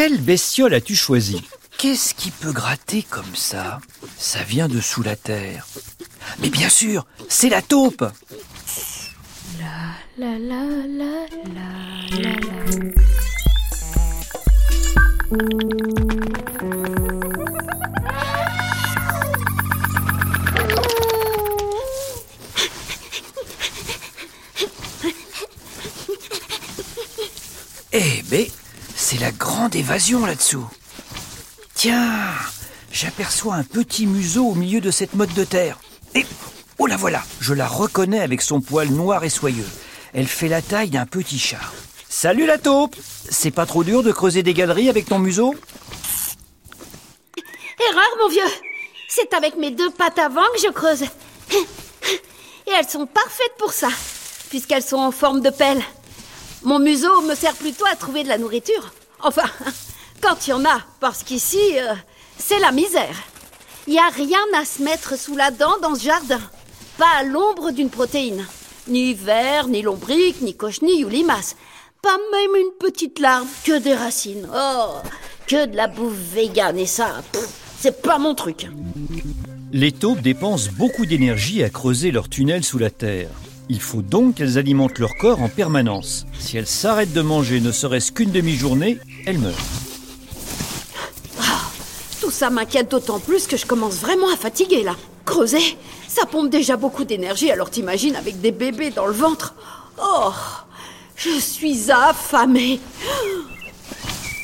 Quelle bestiole as-tu choisi Qu'est-ce qui peut gratter comme ça? Ça vient de sous la terre. Mais bien sûr, c'est la taupe. La la la la la la la grande évasion là-dessous. Tiens, j'aperçois un petit museau au milieu de cette motte de terre. Et oh la voilà, je la reconnais avec son poil noir et soyeux. Elle fait la taille d'un petit chat. Salut la taupe C'est pas trop dur de creuser des galeries avec ton museau? Erreur, mon vieux. C'est avec mes deux pattes avant que je creuse. Et elles sont parfaites pour ça, puisqu'elles sont en forme de pelle. Mon museau me sert plutôt à trouver de la nourriture. Enfin, quand il y en a, parce qu'ici, euh, c'est la misère. Il n'y a rien à se mettre sous la dent dans ce jardin. Pas l'ombre d'une protéine. Ni ver, ni lombric, ni cochenille ou limace. Pas même une petite larve, que des racines. Oh, que de la bouffe végane et ça, c'est pas mon truc. Les taupes dépensent beaucoup d'énergie à creuser leur tunnel sous la terre. Il faut donc qu'elles alimentent leur corps en permanence. Si elles s'arrêtent de manger ne serait-ce qu'une demi-journée, elles meurent. Tout ça m'inquiète d'autant plus que je commence vraiment à fatiguer là. Creuser, ça pompe déjà beaucoup d'énergie, alors t'imagines avec des bébés dans le ventre. Oh, je suis affamée.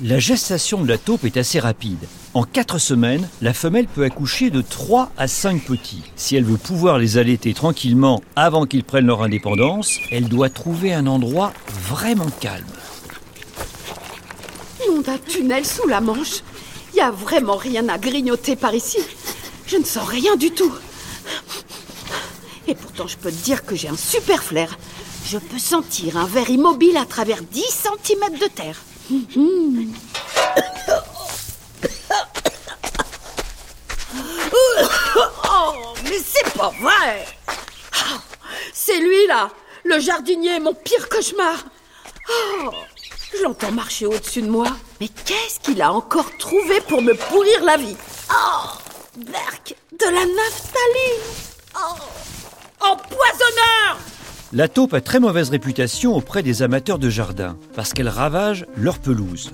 La gestation de la taupe est assez rapide. En 4 semaines, la femelle peut accoucher de 3 à 5 petits. Si elle veut pouvoir les allaiter tranquillement avant qu'ils prennent leur indépendance, elle doit trouver un endroit vraiment calme. D'un tunnel sous la Manche. Y a vraiment rien à grignoter par ici. Je ne sens rien du tout. Et pourtant, je peux te dire que j'ai un super flair. Je peux sentir un verre immobile à travers 10 cm de terre. Oh, mais c'est pas vrai Ah, C'est lui là, le jardinier, mon pire cauchemar. Oh, je l'entends marcher au-dessus de moi. Mais qu'est-ce qu'il a encore trouvé pour me pourrir la vie? Oh, Berk, de la naphtaline. Oh, empoisonneur. La taupe a très mauvaise réputation auprès des amateurs de jardin parce qu'elle ravage leur pelouse.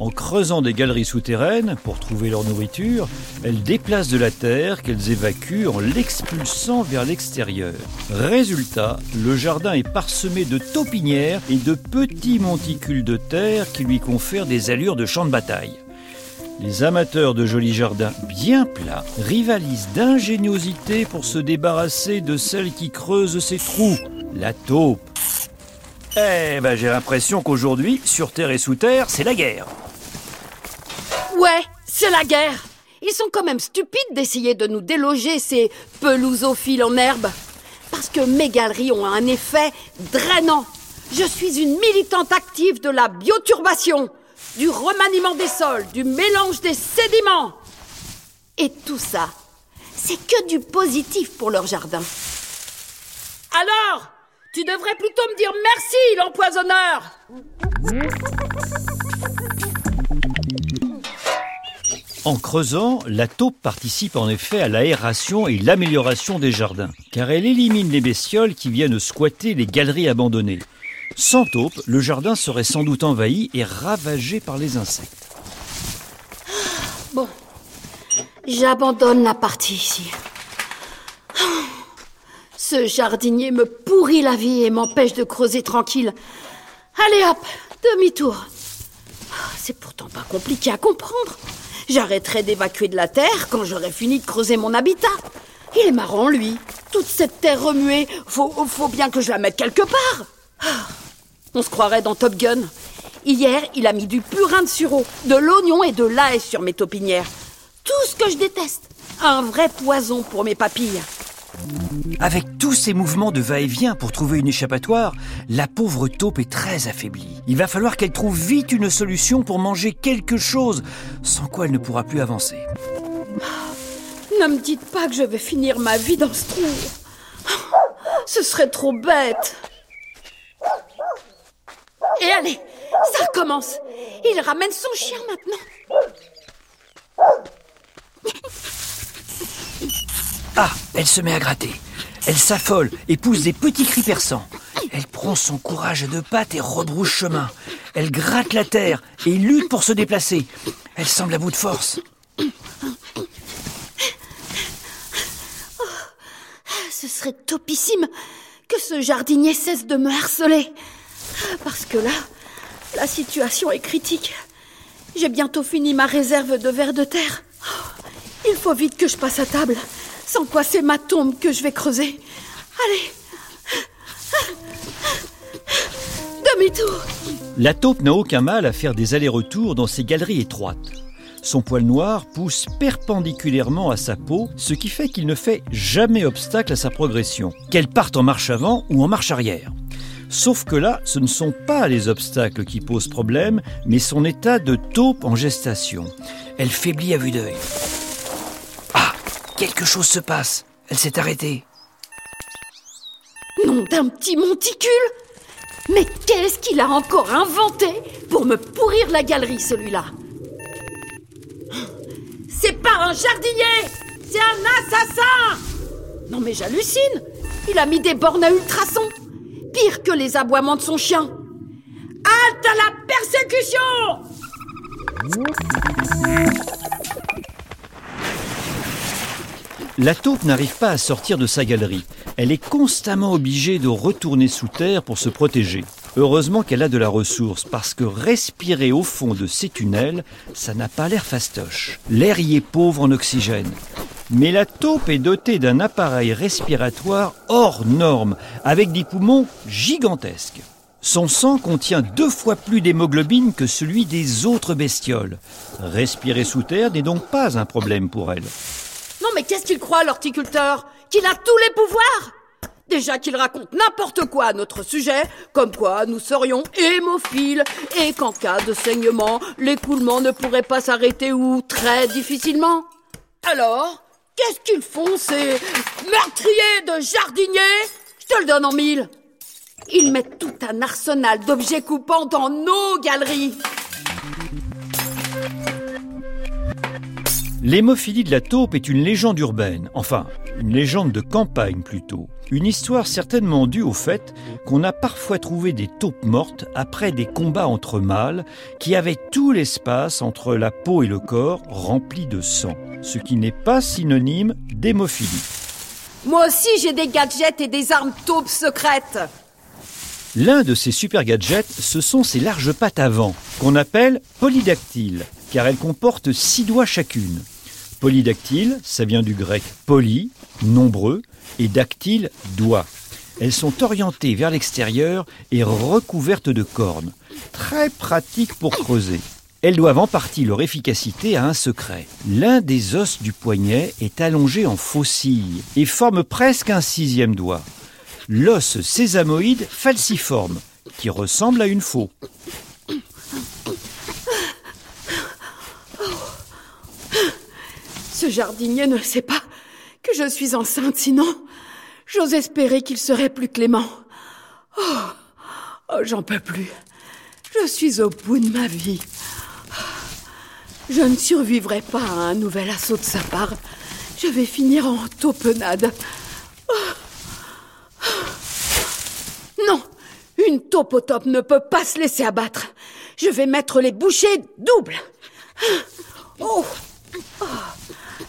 En creusant des galeries souterraines pour trouver leur nourriture, elles déplacent de la terre qu'elles évacuent en l'expulsant vers l'extérieur. Résultat, le jardin est parsemé de taupinières et de petits monticules de terre qui lui confèrent des allures de champ de bataille. Les amateurs de jolis jardins bien plats rivalisent d'ingéniosité pour se débarrasser de celle qui creuse ses trous, la taupe. Eh ben j'ai l'impression qu'aujourd'hui, sur terre et sous terre, c'est la guerre. Ouais, c'est la guerre. Ils sont quand même stupides d'essayer de nous déloger ces pelousophiles en herbe. Parce que mes galeries ont un effet drainant. Je suis une militante active de la bioturbation, du remaniement des sols, du mélange des sédiments. Et tout ça, c'est que du positif pour leur jardin. Alors, tu devrais plutôt me dire merci, l'empoisonneur. En creusant, la taupe participe en effet à l'aération et l'amélioration des jardins, car elle élimine les bestioles qui viennent squatter les galeries abandonnées. Sans taupe, le jardin serait sans doute envahi et ravagé par les insectes. Bon, j'abandonne la partie ici. Ce jardinier me pourrit la vie et m'empêche de creuser tranquille. Allez hop, demi-tour. C'est pourtant pas compliqué à comprendre. J'arrêterai d'évacuer de la terre quand j'aurai fini de creuser mon habitat. Il est marrant, lui. Toute cette terre remuée, faut, faut bien que je la mette quelque part. Ah, On se croirait dans Top Gun. Hier, il a mis du purin de sureau, de l'oignon et de l'ail sur mes taupinières. Tout ce que je déteste. Un vrai poison pour mes papilles. Avec tous ces mouvements de va-et-vient pour trouver une échappatoire, la pauvre taupe est très affaiblie. Il va falloir qu'elle trouve vite une solution pour manger quelque chose, sans quoi elle ne pourra plus avancer. Ne me dites pas que je vais finir ma vie dans ce trou. Ce serait trop bête. Et allez, ça recommence. Il ramène son chien maintenant. Ah, elle se met à gratter. Elle s'affole et pousse des petits cris perçants. Elle prend son courage de pattes et rebrouche chemin. Elle gratte la terre et lutte pour se déplacer. Elle semble à bout de force. Ce serait topissime que ce jardinier cesse de me harceler. Parce que là, la situation est critique. J'ai bientôt fini ma réserve de vers de terre. Il faut vite que je passe à table, sans quoi c'est ma tombe que je vais creuser. Allez. Demi-tour. La taupe n'a aucun mal à faire des allers-retours dans ces galeries étroites. Son poil noir pousse perpendiculairement à sa peau, ce qui fait qu'il ne fait jamais obstacle à sa progression, qu'elle parte en marche avant ou en marche arrière. Sauf que là, ce ne sont pas les obstacles qui posent problème, mais son état de taupe en gestation. Elle faiblit à vue d'œil. Quelque chose se passe. Elle s'est arrêtée. Nom d'un petit monticule. Mais qu'est-ce qu'il a encore inventé pour me pourrir la galerie, celui-là? C'est pas un jardinier C'est un assassin. Non mais j'hallucine. Il a mis des bornes à ultrasons. Pire que les aboiements de son chien. Halte à la persécution La taupe n'arrive pas à sortir de sa galerie. Elle est constamment obligée de retourner sous terre pour se protéger. Heureusement qu'elle a de la ressource, parce que respirer au fond de ces tunnels, ça n'a pas l'air fastoche. L'air y est pauvre en oxygène. Mais la taupe est dotée d'un appareil respiratoire hors norme, avec des poumons gigantesques. Son sang contient deux fois plus d'hémoglobine que celui des autres bestioles. Respirer sous terre n'est donc pas un problème pour elle. Non mais qu'est-ce qu'il croit, l'horticulteur? Qu'il a tous les pouvoirs? Déjà qu'il raconte n'importe quoi à notre sujet, comme quoi nous serions hémophiles, et qu'en cas de saignement, l'écoulement ne pourrait pas s'arrêter ou très difficilement. Alors, qu'est-ce qu'ils font ces meurtriers de jardiniers? Je te le donne en mille. Ils mettent tout un arsenal d'objets coupants dans nos galeries. L'hémophilie de la taupe est une légende urbaine, enfin, une légende de campagne plutôt. Une histoire certainement due au fait qu'on a parfois trouvé des taupes mortes après des combats entre mâles qui avaient tout l'espace entre la peau et le corps rempli de sang, ce qui n'est pas synonyme d'hémophilie. Moi aussi j'ai des gadgets et des armes taupes secrètes. L'un de ces super gadgets, ce sont ces larges pattes avant, qu'on appelle polydactyles, car elles comportent six doigts chacune. Polydactyle, ça vient du grec poly, nombreux, et dactyle, doigt. Elles sont orientées vers l'extérieur et recouvertes de cornes. Très pratiques pour creuser. Elles doivent en partie leur efficacité à un secret. L'un des os du poignet est allongé en faucille et forme presque un sixième doigt. L'os sésamoïde falciforme, qui ressemble à une faux. Ce jardinier ne sait pas que je suis enceinte, sinon j'ose espérer qu'il serait plus clément. Oh, oh j'en peux plus. Je suis au bout de ma vie. Je ne survivrai pas à un nouvel assaut de sa part. Je vais finir en taupenade. Non, une taupe au top ne peut pas se laisser abattre. Je vais mettre les bouchées doubles. Oh, oh.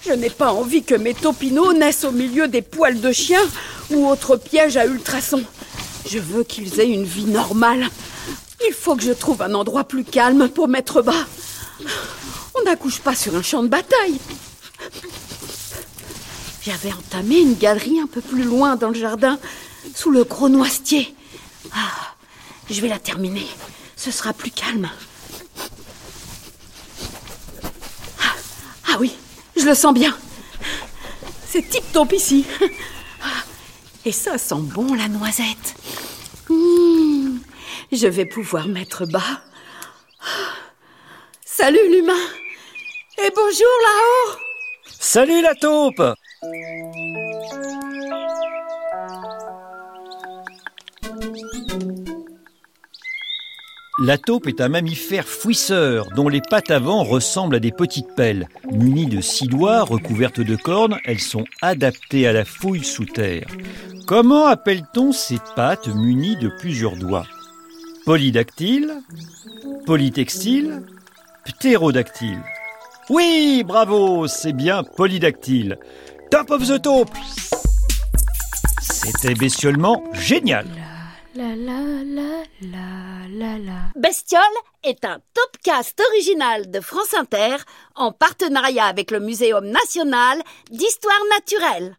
Je n'ai pas envie que mes taupineaux naissent au milieu des poils de chien ou autres pièges à ultrasons. Je veux qu'ils aient une vie normale. Il faut que je trouve un endroit plus calme pour mettre bas. On n'accouche pas sur un champ de bataille. J'avais entamé une galerie un peu plus loin dans le jardin, sous le gros noisetier. Ah, je vais la terminer. Ce sera plus calme. Ah, ah oui, je le sens bien. C'est tip-top ici. Et ça sent bon la noisette. Mmh, je vais pouvoir mettre bas. Salut l'humain. Et bonjour là-haut. Salut la taupe La taupe est un mammifère fouisseur dont les pattes avant ressemblent à des petites pelles. Munies de six doigts recouvertes de cornes, elles sont adaptées à la fouille sous terre. Comment appelle-t-on ces pattes munies de plusieurs doigts? Polydactyle? Polytextile Ptérodactyle? Oui, bravo, c'est bien polydactyle. Top of the taupe C'était bestiolement génial La la la la la la. Bestiole est un topcast original de France Inter en partenariat avec le Muséum national d'histoire naturelle.